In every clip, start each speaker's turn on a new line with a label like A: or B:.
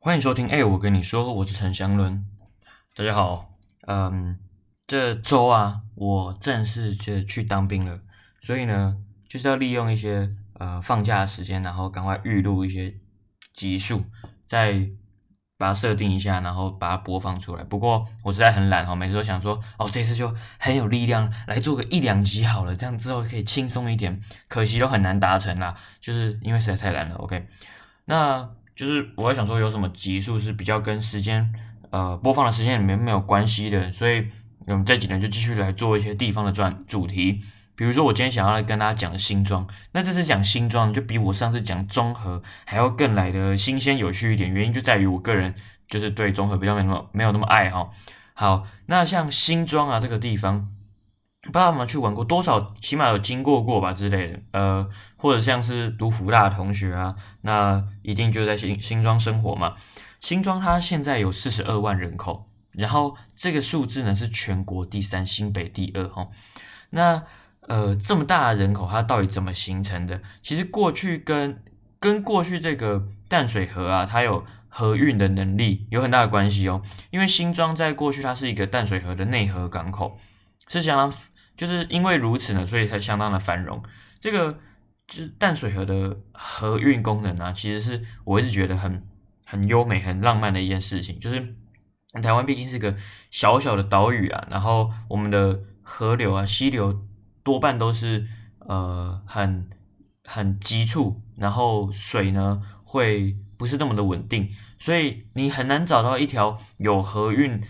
A: 欢迎收听，哎，我跟你说，我是陈祥伦。大家好，嗯，这周啊，我正式就去当兵了，所以呢，就是要利用一些呃放假的时间，然后赶快预录一些集数，再把它设定一下，然后把它播放出来。不过我实在很懒哈，每次都想说，哦，这次就很有力量来做个一两集好了，这样之后可以轻松一点。可惜都很难达成啦，就是因为实在太懒了。OK，那。就是我在想说有什么集数是比较跟时间呃播放的时间里面没有关系的，所以我们这几年就继续来做一些地方的专主题，比如说我今天想要来跟大家讲新庄，那这次讲新庄就比我上次讲综合还要更来的新鲜有趣一点，原因就在于我个人就是对综合比较没那么没有那么爱哈。好，那像新庄啊这个地方。不知道有没有去玩过，多少起码有经过过吧之类的，呃，或者像是读福大的同学啊，那一定就在新新庄生活嘛。新庄它现在有四十二万人口，然后这个数字呢是全国第三，新北第二哈。那呃这么大的人口，它到底怎么形成的？其实过去跟跟过去这个淡水河啊，它有河运的能力有很大的关系哦。因为新庄在过去它是一个淡水河的内河港口，是相当。就是因为如此呢，所以才相当的繁荣。这个就淡水河的河运功能啊，其实是我一直觉得很很优美、很浪漫的一件事情。就是台湾毕竟是个小小的岛屿啊，然后我们的河流啊、溪流多半都是呃很很急促，然后水呢会不是那么的稳定，所以你很难找到一条有河运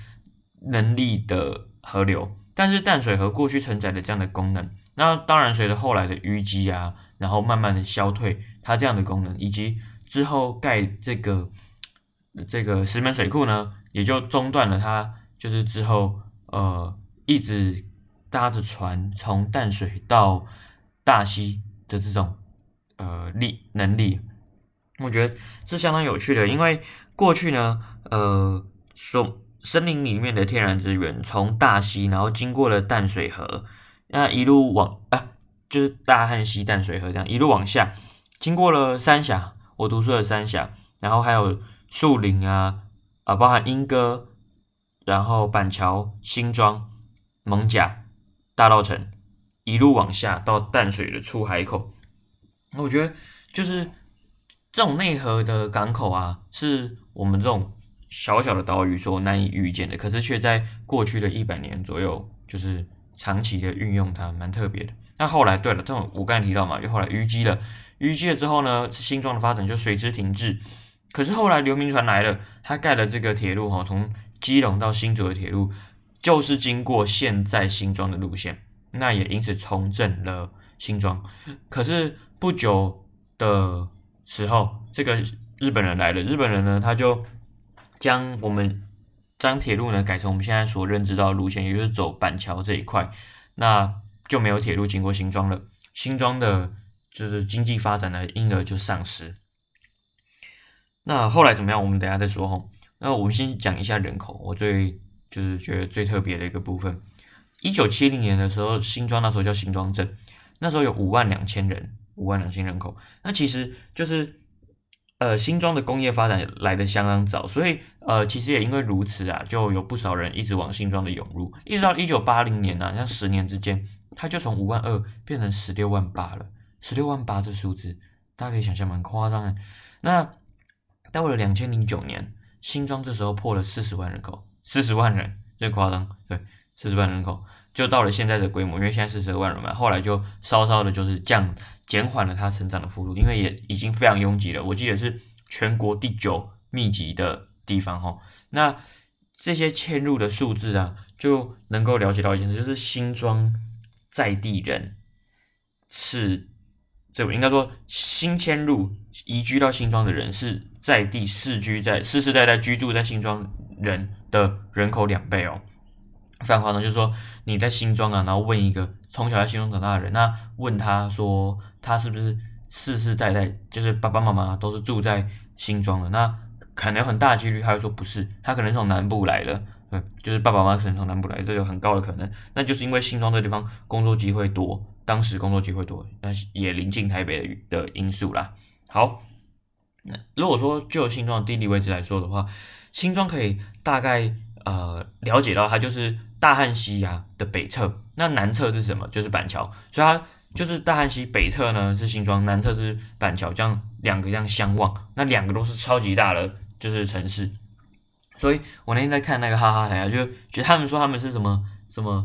A: 能力的河流。但是淡水河过去承载的这样的功能，那当然随着后来的淤积啊，然后慢慢的消退，它这样的功能，以及之后盖这个这个石门水库呢，也就中断了它，就是之后呃一直搭着船从淡水到大溪的这种呃力能力，我觉得是相当有趣的，因为过去呢呃说。森林里面的天然资源，从大溪，然后经过了淡水河，那一路往啊，就是大汉溪淡水河这样一路往下，经过了三峡，我读书的三峡，然后还有树林啊啊，包含莺歌，然后板桥、新庄、蒙甲、大道城，一路往下到淡水的出海口。那我觉得就是这种内河的港口啊，是我们这种。小小的岛屿所难以预见的，可是却在过去的一百年左右，就是长期的运用它，蛮特别的。那后来，对了，这种我刚才提到嘛，就后来淤积了，淤积了之后呢，新庄的发展就随之停滞。可是后来刘铭传来了，他盖了这个铁路哈，从基隆到新竹的铁路，就是经过现在新庄的路线，那也因此重振了新庄。可是不久的时候，这个日本人来了，日本人呢，他就。将我们将铁路呢改成我们现在所认知到的路线，也就是走板桥这一块，那就没有铁路经过新庄了。新庄的就是经济发展呢，因而就丧失。那后来怎么样？我们等下再说哈。那我们先讲一下人口，我最就是觉得最特别的一个部分。一九七零年的时候，新庄那时候叫新庄镇，那时候有五万两千人，五万两千人口。那其实就是。呃，新庄的工业发展来的相当早，所以呃，其实也因为如此啊，就有不少人一直往新庄的涌入，一直到一九八零年呢，像十年之间，它就从五万二变成十六万八了。十六万八这数字，大家可以想象蛮夸张的。那到了两千零九年，新庄这时候破了四十万人口，四十万人，最夸张，对，四十万人口就到了现在的规模，因为现在四十万人嘛，后来就稍稍的就是降。减缓了它成长的幅度，因为也已经非常拥挤了。我记得是全国第九密集的地方哈。那这些迁入的数字啊，就能够了解到一件事，就是新庄在地人是这应该说新迁入移居到新庄的人是在地世居在世世代代居住在新庄人的人口两倍哦。非常夸张，就是说你在新庄啊，然后问一个从小在新庄长大的人，那问他说。他是不是世世代代就是爸爸妈妈都是住在新庄的？那可能有很大的几率，他会说不是，他可能从南部来的，对，就是爸爸妈妈可能从南部来，这有很高的可能。那就是因为新庄这地方工作机会多，当时工作机会多，那也临近台北的的因素啦。好，那如果说就新庄地理位置来说的话，新庄可以大概呃了解到它就是大汉溪呀的北侧，那南侧是什么？就是板桥，所以它就是大汉溪北侧呢是新庄，南侧是板桥，这样两个这样相望，那两个都是超级大的就是城市。所以我那天在看那个哈哈台啊，就觉得他们说他们是什么什么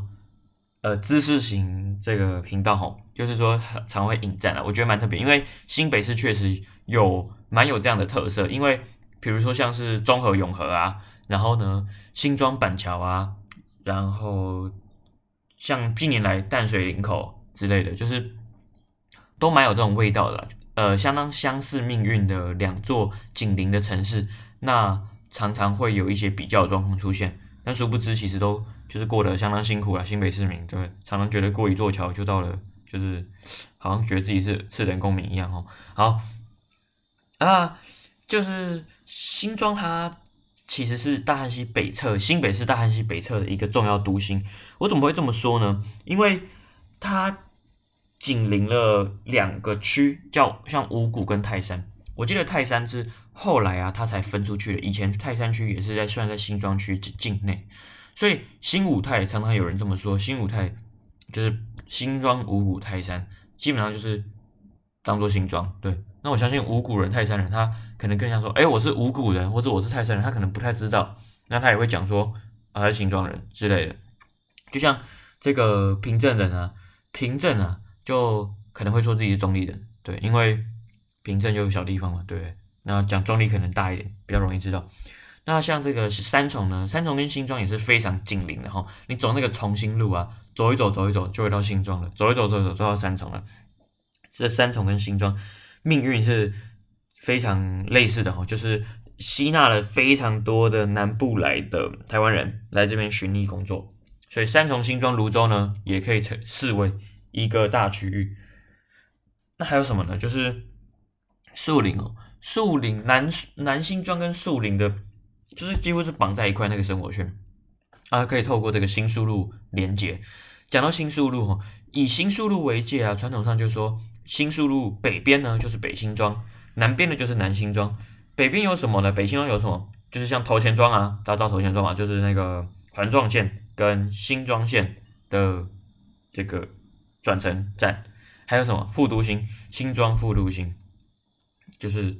A: 呃知识型这个频道吼，就是说常会引战啊，我觉得蛮特别，因为新北市确实有蛮有这样的特色，因为比如说像是中和永和啊，然后呢新庄板桥啊，然后像近年来淡水林口之类的，就是都蛮有这种味道的，呃，相当相似命运的两座紧邻的城市，那。常常会有一些比较状况出现，但殊不知其实都就是过得相当辛苦了。新北市民对，常常觉得过一座桥就到了，就是好像觉得自己是次等公民一样哦。好，啊，就是新庄它其实是大汉溪北侧，新北市大汉溪北侧的一个重要都心。我怎么会这么说呢？因为它紧邻了两个区，叫像五谷跟泰山。我记得泰山是。后来啊，它才分出去的。以前泰山区也是在算在新庄区境境内，所以新五泰常常有人这么说，新五泰就是新庄五谷泰山，基本上就是当做新庄。对，那我相信五谷人、泰山人，他可能更像说，哎，我是五谷人，或者我是泰山人，他可能不太知道，那他也会讲说，啊，他是新庄人之类的。就像这个平镇人啊，平镇啊，就可能会说自己是中立人，对，因为平镇就是小地方嘛，对。那讲中立可能大一点，比较容易知道。那像这个三重呢，三重跟新庄也是非常紧邻的哈。你走那个重新路啊，走一走，走一走，就会到新庄了；走一走，走一走，就到三重了。这三重跟新庄命运是非常类似的哈，就是吸纳了非常多的南部来的台湾人来这边寻觅工作，所以三重、新庄、泸州呢，也可以成视为一个大区域。那还有什么呢？就是树林哦。树林南南新庄跟树林的，就是几乎是绑在一块那个生活圈啊，可以透过这个新树路连接。讲到新树路哈，以新树路为界啊，传统上就说新树路北边呢就是北新庄，南边呢就是南新庄。北边有什么呢？北新庄有什么？就是像头前庄啊，大家知道头前庄嘛，就是那个环状线跟新庄线的这个转乘站。还有什么？副都新新庄副都新。就是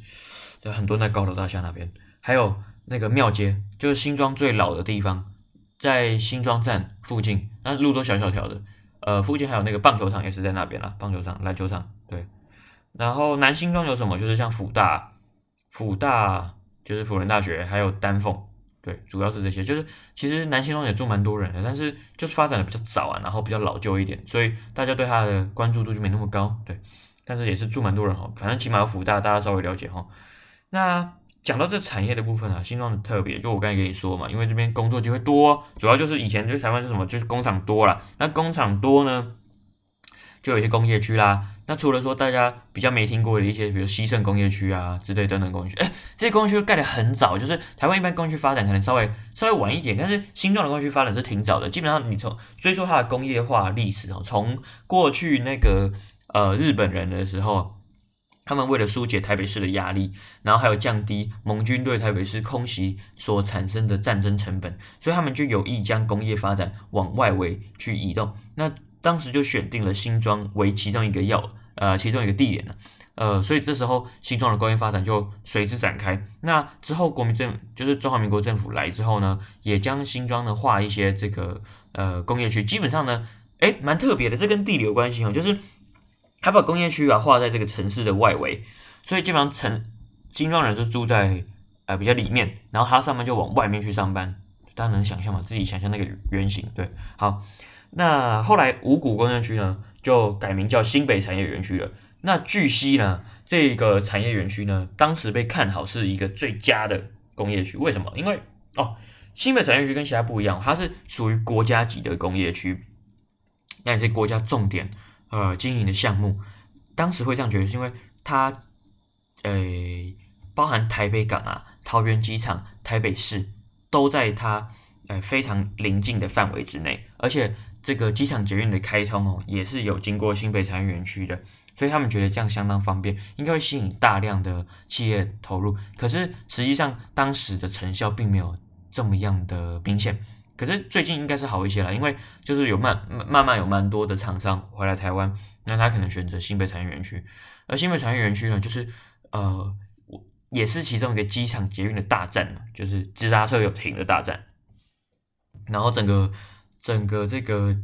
A: 有很多那高楼大厦那边，还有那个庙街，就是新庄最老的地方，在新庄站附近，那路都小小条的，呃，附近还有那个棒球场也是在那边啦，棒球场、篮球场，对。然后南新庄有什么？就是像辅大、辅大就是辅仁大学，还有丹凤，对，主要是这些。就是其实南新庄也住蛮多人的，但是就是发展的比较早啊，然后比较老旧一点，所以大家对它的关注度就没那么高，对。但是也是住蛮多人哈，反正起码有福大，大家稍微了解哈。那讲到这产业的部分啊，新庄的特别，就我刚才跟你说嘛，因为这边工作机会多，主要就是以前就台湾是什么，就是工厂多了。那工厂多呢，就有一些工业区啦。那除了说大家比较没听过的一些，比如西盛工业区啊之类等等工业区，哎，这些工业区盖得很早，就是台湾一般工业区发展可能稍微稍微晚一点，但是新庄的工业区发展是挺早的。基本上你从追溯它的工业化历史哦，从过去那个。呃，日本人的时候，他们为了疏解台北市的压力，然后还有降低盟军对台北市空袭所产生的战争成本，所以他们就有意将工业发展往外围去移动。那当时就选定了新庄为其中一个要呃其中一个地点了。呃，所以这时候新庄的工业发展就随之展开。那之后国民政就是中华民国政府来之后呢，也将新庄呢划一些这个呃工业区，基本上呢，哎，蛮特别的，这跟地理有关系哦，就是。他把工业区啊划在这个城市的外围，所以基本上城新庄人就住在呃比较里面，然后他上班就往外面去上班，大家能想象吗？自己想象那个圆形，对，好，那后来五股工业区呢就改名叫新北产业园区了。那据悉呢，这个产业园区呢，当时被看好是一个最佳的工业区，为什么？因为哦，新北产业园区跟其他不一样，它是属于国家级的工业区，那也是国家重点。呃，经营的项目，当时会这样觉得，是因为它，呃，包含台北港啊、桃园机场、台北市都在它呃非常临近的范围之内，而且这个机场捷运的开通哦，也是有经过新北产业园区的，所以他们觉得这样相当方便，应该会吸引大量的企业投入。可是实际上当时的成效并没有这么样的明显。可是最近应该是好一些了，因为就是有慢慢慢有蛮多的厂商回来台湾，那他可能选择新北产业园区，而新北产业园区呢，就是呃，也是其中一个机场捷运的大战就是直达车有停的大战，然后整个整个这个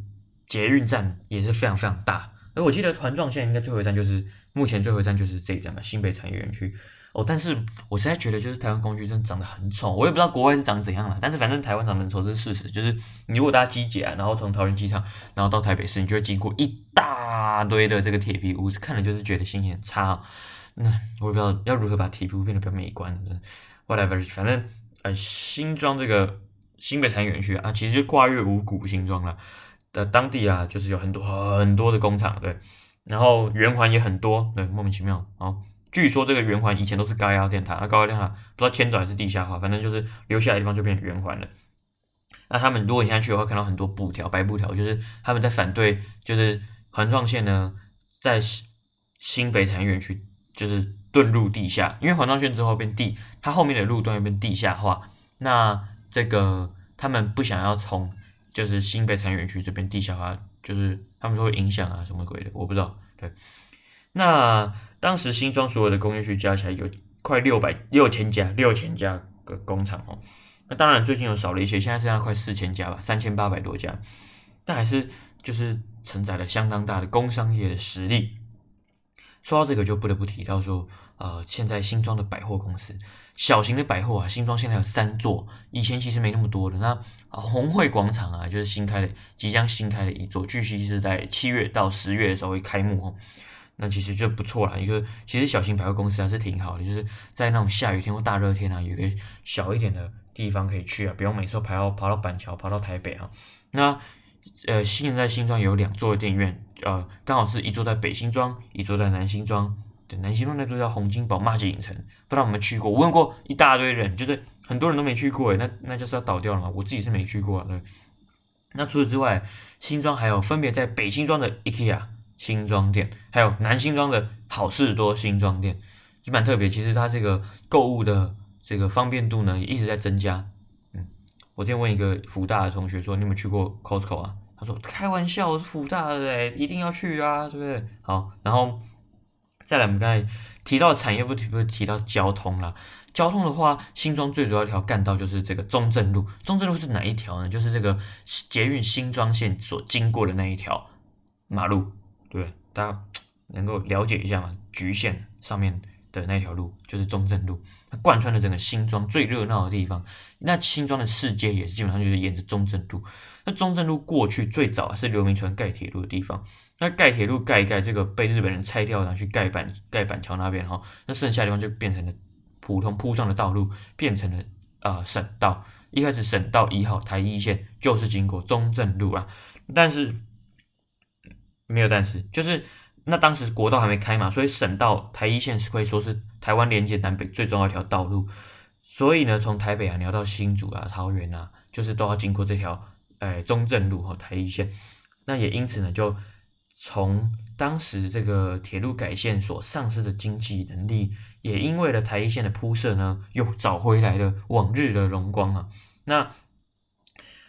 A: 捷运站也是非常非常大，而我记得团状线应该最后一站就是目前最后一站就是这一站嘛，新北产业园区。哦，但是我实在觉得就是台湾工具真的长得很丑，我也不知道国外是长怎样了，但是反正台湾长得很丑是事实。就是你如果搭机捷啊，然后从桃园机场，然后到台北市，你就会经过一大堆的这个铁皮屋，看了就是觉得心情很差。那我也不知道要如何把铁皮屋变得比较美观。whatever，反正呃新装这个新北产业园区啊，其实就跨越五股新庄了的当地啊，就是有很多很多的工厂，对，然后圆环也很多，对，莫名其妙啊。据说这个圆环以前都是高压电塔，那高压电塔不知道迁转还是地下化，反正就是留下来的地方就变圆环了。那他们如果现在去的话，看到很多布条、白布条，就是他们在反对，就是环状线呢在新北产业园区就是遁入地下，因为环状线之后变地，它后面的路段又变地下化。那这个他们不想要从就是新北产业园区这边地下化，就是他们说会影响啊什么鬼的，我不知道。对，那。当时新庄所有的工业区加起来有快六百六千家六千家个工厂哦，那当然最近有少了一些，现在剩下快四千家吧，三千八百多家，但还是就是承载了相当大的工商业的实力。说到这个，就不得不提到说，呃，现在新庄的百货公司，小型的百货啊，新庄现在有三座，以前其实没那么多的。那啊，红会广场啊，就是新开的，即将新开的一座，据悉是在七月到十月的时候会开幕哦。那其实就不错了，一个其实小型百货公司还是挺好的，就是在那种下雨天或大热天啊，有个小一点的地方可以去啊，不用每次都跑到跑到板桥跑到台北啊。那呃，现在新庄有两座电影院，呃，刚好是一座在北新庄，一座在南新庄。对，南新庄那座叫洪金宝马吉影城，不知道有没有去过？我问过一大堆人，就是很多人都没去过，诶，那那就是要倒掉了嘛。我自己是没去过，对。那除此之外，新庄还有分别在北新庄的 IKEA。新庄店，还有南新庄的好事多新庄店，就蛮特别。其实它这个购物的这个方便度呢，也一直在增加。嗯，我今天问一个福大的同学说：“你有没有去过 Costco 啊？”他说：“开玩笑，我是福大的哎，一定要去啊，对不对？”好，然后再来，我们刚才提到产业，不提不提到交通了。交通的话，新庄最主要一条干道就是这个中正路。中正路是哪一条呢？就是这个捷运新庄线所经过的那一条马路。对，大家能够了解一下嘛？局限上面的那条路就是中正路，它贯穿了整个新庄最热闹的地方。那新庄的市街也是基本上就是沿着中正路。那中正路过去最早是刘铭传盖铁路的地方。那盖铁路盖一盖，这个被日本人拆掉，然后去盖板盖板桥那边哈，那剩下的地方就变成了普通铺上的道路，变成了啊省道。一开始省道一号台一线就是经过中正路啊，但是。没有，但是就是那当时国道还没开嘛，所以省道台一线是可以说是台湾连接南北最重要一条道路。所以呢，从台北啊，你要到新竹啊、桃园啊，就是都要经过这条诶中正路和台一线。那也因此呢，就从当时这个铁路改线所丧失的经济能力，也因为了台一线的铺设呢，又找回来了往日的荣光啊。那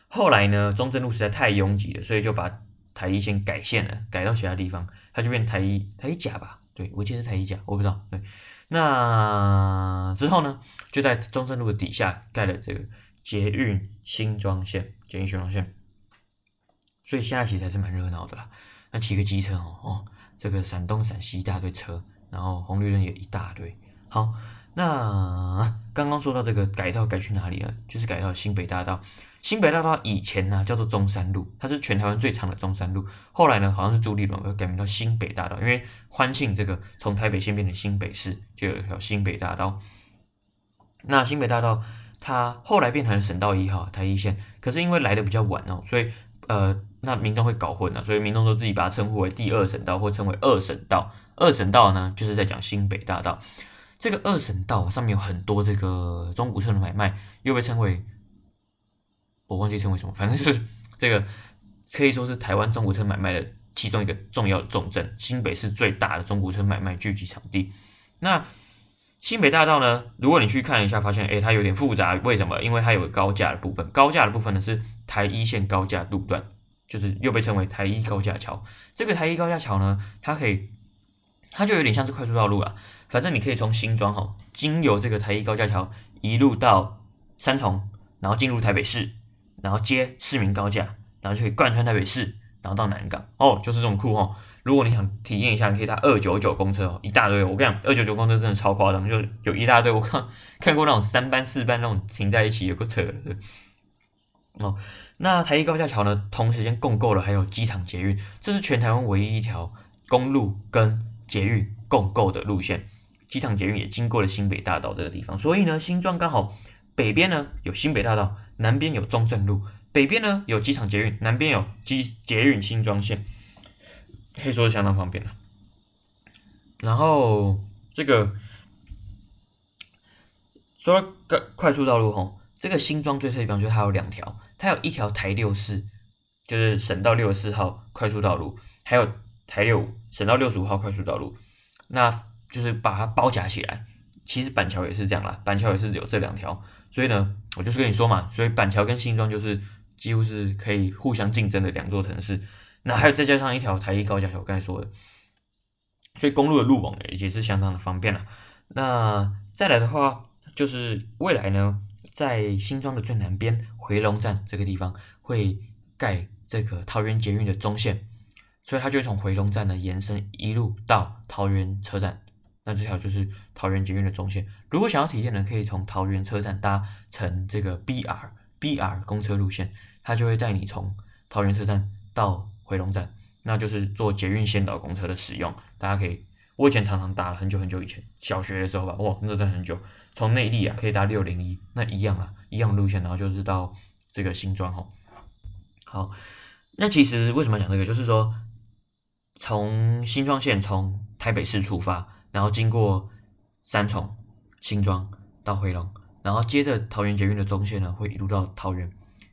A: 后来呢，中正路实在太拥挤了，所以就把台一线改线了，改到其他地方，它就变台一台一甲吧？对，我记得是台一甲，我不知道。对，那之后呢，就在中正路的底下盖了这个捷运新庄线，捷运新庄线。所以现在其实还是蛮热闹的啦。那骑个机车哦，哦，这个闪东闪西一大堆车，然后红绿灯也一大堆。好，那 刚刚说到这个改道改去哪里了？就是改到新北大道。新北大道以前呢叫做中山路，它是全台湾最长的中山路。后来呢，好像是朱立伦改名到新北大道，因为欢庆这个从台北县变成新北市，就有一条新北大道。那新北大道它后来变成省道一号台一线，可是因为来的比较晚哦，所以呃，那民众会搞混了，所以民众都自己把它称呼为第二省道或称为二省道。二省道呢，就是在讲新北大道。这个二省道上面有很多这个中古车的买卖，又被称为。我忘记称为什么，反正就是这个可以说是台湾中古车买卖的其中一个重要的重镇，新北市最大的中古车买卖聚集场地。那新北大道呢？如果你去看一下，发现诶它有点复杂。为什么？因为它有高架的部分，高架的部分呢是台一线高架路段，就是又被称为台一高架桥。这个台一高架桥呢，它可以，它就有点像是快速道路啊。反正你可以从新庄哈，经由这个台一高架桥一路到三重，然后进入台北市，然后接市民高架，然后就可以贯穿台北市，然后到南港。哦，就是这种酷哈。如果你想体验一下，你可以搭二九九公车哦，一大堆。我跟你讲，二九九公车真的超夸张，就有一大堆。我看看过那种三班四班那种停在一起，有个车。哦，那台一高架桥呢，同时间共构了还有机场捷运，这是全台湾唯一一条公路跟捷运共构的路线。机场捷运也经过了新北大道这个地方，所以呢，新庄刚好北边呢有新北大道，南边有中正路，北边呢有机场捷运，南边有机捷运新庄线。可以说是相当方便了。然后这个说快快速道路吼，这个新庄最特地方就是它有两条，它有一条台六四，就是省道六十四号快速道路，还有台六省道六十五号快速道路，那就是把它包夹起来。其实板桥也是这样啦，板桥也是有这两条，所以呢，我就是跟你说嘛，所以板桥跟新庄就是几乎是可以互相竞争的两座城市。那还有再加上一条台一高架桥，我刚才说的，所以公路的路网也是相当的方便了。那再来的话，就是未来呢，在新庄的最南边回龙站这个地方会盖这个桃园捷运的中线，所以它就会从回龙站呢延伸一路到桃园车站。那这条就是桃园捷运的中线。如果想要体验呢，可以从桃园车站搭乘这个 BR BR 公车路线，它就会带你从桃园车站到。回龙站，那就是坐捷运先导公车的使用，大家可以，我以前常常搭了，很久很久以前，小学的时候吧，哇，那真很久，从内地啊可以搭六零一，那一样啊，一样路线，然后就是到这个新庄吼。好，那其实为什么要讲这个，就是说从新庄线从台北市出发，然后经过三重、新庄到回龙，然后接着桃园捷运的中线呢，会一路到桃园，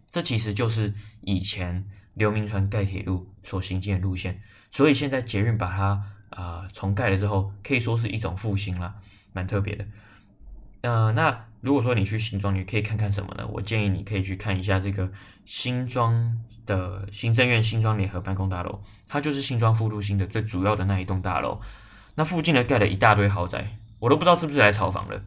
A: 这其实就是以前。刘铭传盖铁路所行进的路线，所以现在捷运把它啊重盖了之后，可以说是一种复兴了，蛮特别的。呃，那如果说你去新庄，你可以看看什么呢？我建议你可以去看一下这个新庄的行政院新庄联合办公大楼，它就是新庄复都新的最主要的那一栋大楼。那附近呢盖了一大堆豪宅，我都不知道是不是来炒房的。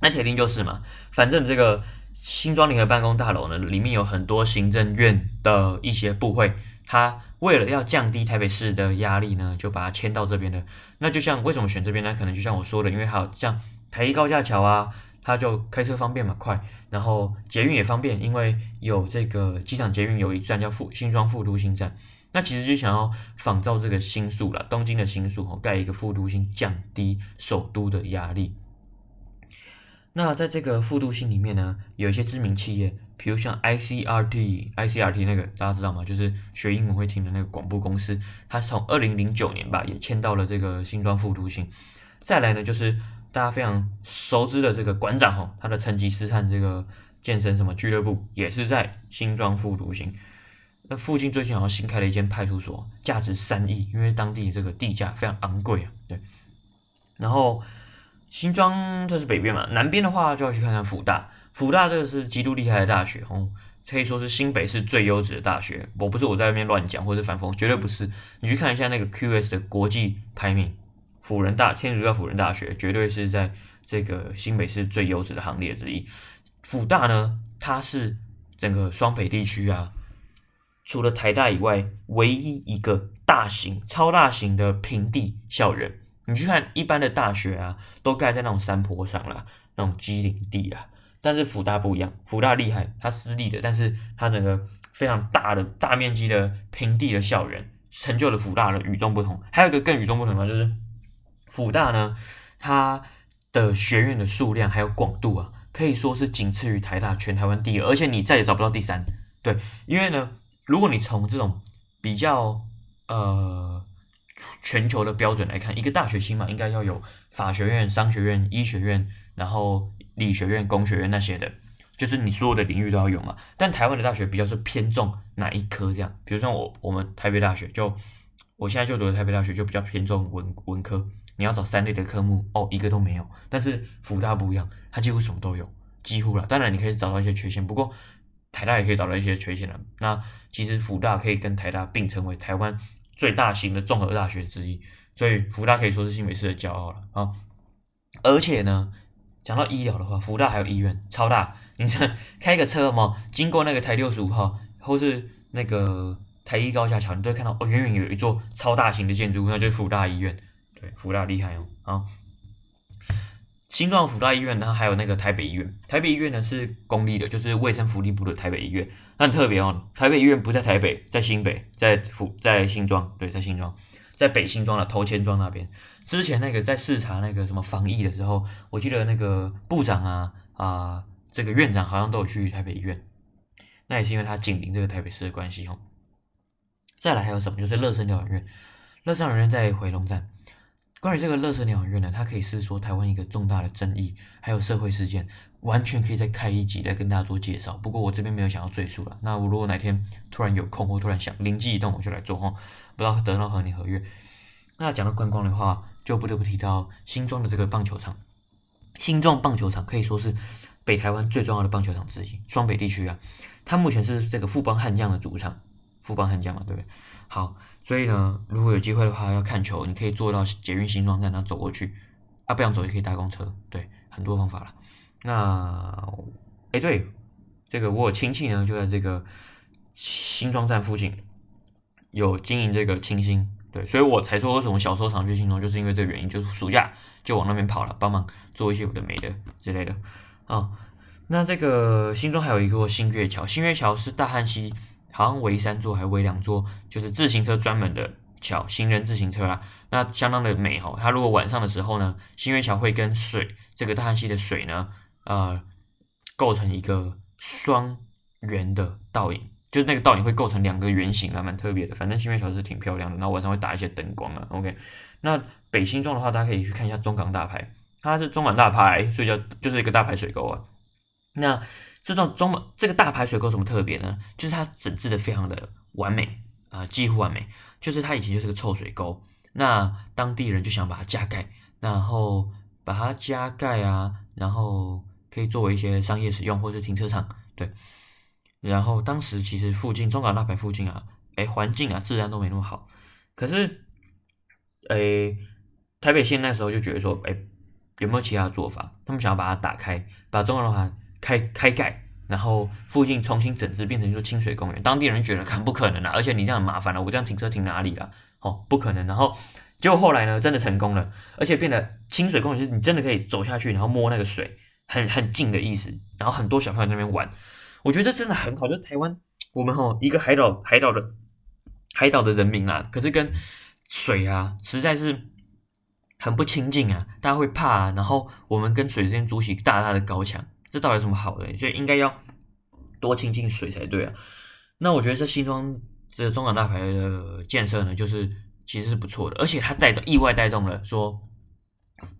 A: 那铁定就是嘛，反正这个。新庄联合办公大楼呢，里面有很多行政院的一些部会，它为了要降低台北市的压力呢，就把它迁到这边的。那就像为什么选这边呢？可能就像我说的，因为还有像台一高架桥啊，它就开车方便嘛，快，然后捷运也方便，因为有这个机场捷运有一站叫富新庄复都新站。那其实就想要仿照这个新宿了，东京的新宿哦，盖一个复都新，降低首都的压力。那在这个复读性里面呢，有一些知名企业，比如像 ICRT，ICRT 那个大家知道吗？就是学英文会听的那个广播公司，它是从二零零九年吧，也迁到了这个新庄复读性。再来呢，就是大家非常熟知的这个馆长哈，他的成吉思汗这个健身什么俱乐部，也是在新庄复读性。那附近最近好像新开了一间派出所，价值三亿，因为当地这个地价非常昂贵啊，对。然后。新庄这是北边嘛，南边的话就要去看看福大。福大这个是极度厉害的大学哦，可以说是新北市最优质的大学。我不是我在外面乱讲或者反讽，绝对不是。你去看一下那个 QS 的国际排名，辅仁大天主教辅仁大学绝对是在这个新北市最优质的行列之一。福大呢，它是整个双北地区啊，除了台大以外，唯一一个大型、超大型的平地校园。你去看一般的大学啊，都盖在那种山坡上啦，那种机林地啊。但是福大不一样，福大厉害，它私立的，但是它整个非常大的大面积的平地的校园，成就了福大的与众不同。还有一个更与众不同的，就是福大呢，它的学院的数量还有广度啊，可以说是仅次于台大，全台湾第二，而且你再也找不到第三。对，因为呢，如果你从这种比较呃。全球的标准来看，一个大学起码应该要有法学院、商学院、医学院，然后理学院、工学院那些的，就是你所有的领域都要有嘛。但台湾的大学比较是偏重哪一科这样，比如像我我们台北大学就我现在就读的台北大学就比较偏重文文科，你要找三类的科目哦，一个都没有。但是福大不一样，它几乎什么都有，几乎了。当然你可以找到一些缺陷，不过台大也可以找到一些缺陷了。那其实福大可以跟台大并称为台湾最大型的综合大学之一，所以福大可以说是新北市的骄傲了啊。而且呢，讲到医疗的话，福大还有医院超大，你看开个车嘛，经过那个台六十五号或是那个。台一高架桥，你都会看到哦，远远有一座超大型的建筑物，那就是福大医院。对，福大厉害哦。好，新庄福大医院，它还有那个台北医院。台北医院呢是公立的，就是卫生福利部的台北医院。很特别哦，台北医院不在台北，在新北，在福在新庄。对，在新庄，在北新庄的头前庄那边。之前那个在视察那个什么防疫的时候，我记得那个部长啊啊，这个院长好像都有去台北医院。那也是因为他紧邻这个台北市的关系哦。再来还有什么？就是乐生疗养院，乐生疗养院在回龙站。关于这个乐生疗养院呢，它可以是说台湾一个重大的争议，还有社会事件，完全可以再开一集来跟大家做介绍。不过我这边没有想要赘述了。那我如果哪天突然有空或突然想灵机一动，我就来做哈。不知道得到和你合约。那讲到观光的话，就不得不提到新庄的这个棒球场。新庄棒球场可以说是北台湾最重要的棒球场之一，双北地区啊，它目前是这个富邦悍将的主场。富邦悍将嘛，对不对？好，所以呢，如果有机会的话要看球，你可以坐到捷运新庄站，然后走过去。啊，不想走也可以搭公车，对，很多方法了。那，哎，对，这个我有亲戚呢，就在这个新庄站附近有经营这个清新，对，所以我才说为什么小时候常去新庄，就是因为这个原因，就是暑假就往那边跑了，帮忙做一些有的没的之类的啊。那这个新庄还有一个新月桥，新月桥是大汉溪。好像围三座还围两座，就是自行车专门的桥，行人自行车啊，那相当的美哈。它如果晚上的时候呢，新月桥会跟水这个大汉溪的水呢，呃，构成一个双圆的倒影，就是那个倒影会构成两个圆形啊，蛮特别的。反正新月桥是挺漂亮的，然后晚上会打一些灯光啊。OK，那北新庄的话，大家可以去看一下中港大排，它是中港大排，所以叫就是一个大排水沟啊。那这种中这个大排水沟什么特别呢？就是它整治的非常的完美啊，几乎完美。就是它以前就是个臭水沟，那当地人就想把它加盖，然后把它加盖啊，然后可以作为一些商业使用或者停车场，对。然后当时其实附近中港大排附近啊，哎，环境啊，治安都没那么好。可是，哎，台北县那时候就觉得说，哎，有没有其他做法？他们想要把它打开，把中港大排。开开盖，然后附近重新整治，变成一座清水公园。当地人觉得看不可能啊，而且你这样很麻烦了，我这样停车停哪里了？哦，不可能。然后结果后来呢，真的成功了，而且变得清水公园是你真的可以走下去，然后摸那个水，很很近的意思。然后很多小朋友在那边玩，我觉得这真的很好。就台湾，我们哈一个海岛，海岛的海岛的人民啊，可是跟水啊，实在是很不亲近啊，大家会怕啊。然后我们跟水之间筑起大大的高墙。这到底有什么好的？所以应该要多亲近水才对啊。那我觉得这新庄这中港大牌的建设呢，就是其实是不错的，而且它带动意外带动了说，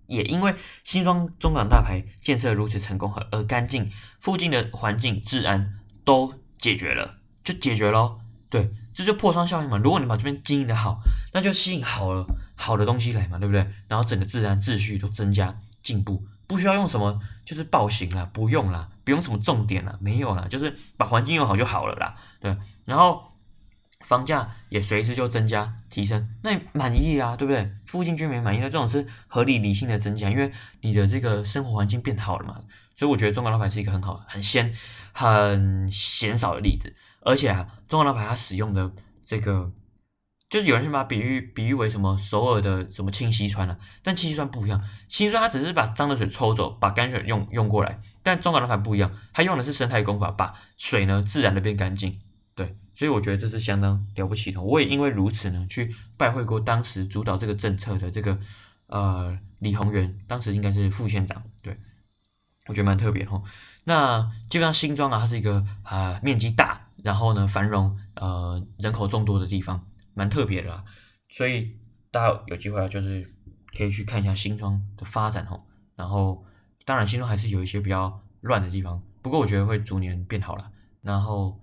A: 也因为新庄中港大牌建设如此成功和而干净，附近的环境治安都解决了，就解决咯。对，这就破窗效应嘛。如果你把这边经营的好，那就吸引好了好的东西来嘛，对不对？然后整个自然秩序都增加进步。不需要用什么，就是暴行啦，不用啦，不用什么重点啦，没有啦，就是把环境用好就好了啦，对。然后房价也随之就增加提升，那你满意啊，对不对？附近居民满意，那这种是合理理性的增加，因为你的这个生活环境变好了嘛。所以我觉得中港老板是一个很好、很鲜、很鲜少的例子，而且啊，中港老板他使用的这个。就是有人先把比喻比喻为什么首尔的什么清溪川呢？但清溪川不一样，清溪川它只是把脏的水抽走，把干水用用过来。但中港的牌不一样，它用的是生态功法，把水呢自然的变干净。对，所以我觉得这是相当了不起的。我也因为如此呢，去拜会过当时主导这个政策的这个呃李宏源，当时应该是副县长。对，我觉得蛮特别哈。那基本上新庄啊，它是一个啊面积大，然后呢繁荣呃人口众多的地方。蛮特别的啦，所以大家有机会啊，就是可以去看一下新庄的发展哦。然后，当然新庄还是有一些比较乱的地方，不过我觉得会逐年变好了。然后，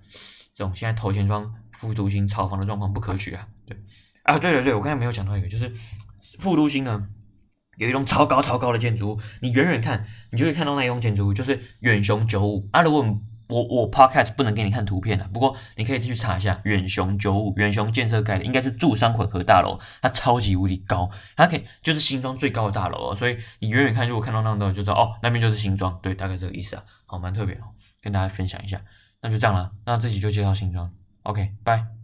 A: 这种现在头前庄复读型炒房的状况不可取啊。对，啊，对对对，我刚才没有讲到一个，就是富都新呢有一栋超高超高的建筑物，你远远看，你就会看到那一栋建筑物，就是远雄九五啊。如果我我 podcast 不能给你看图片的，不过你可以去查一下远雄九五，远雄建设盖的应该是住商混合大楼，它超级无敌高，它可以就是新庄最高的大楼哦，所以你远远看如果看到那栋就知道哦，那边就是新庄，对，大概这个意思啊，好，蛮特别哦，跟大家分享一下，那就这样了，那这集就介绍新庄，OK，拜。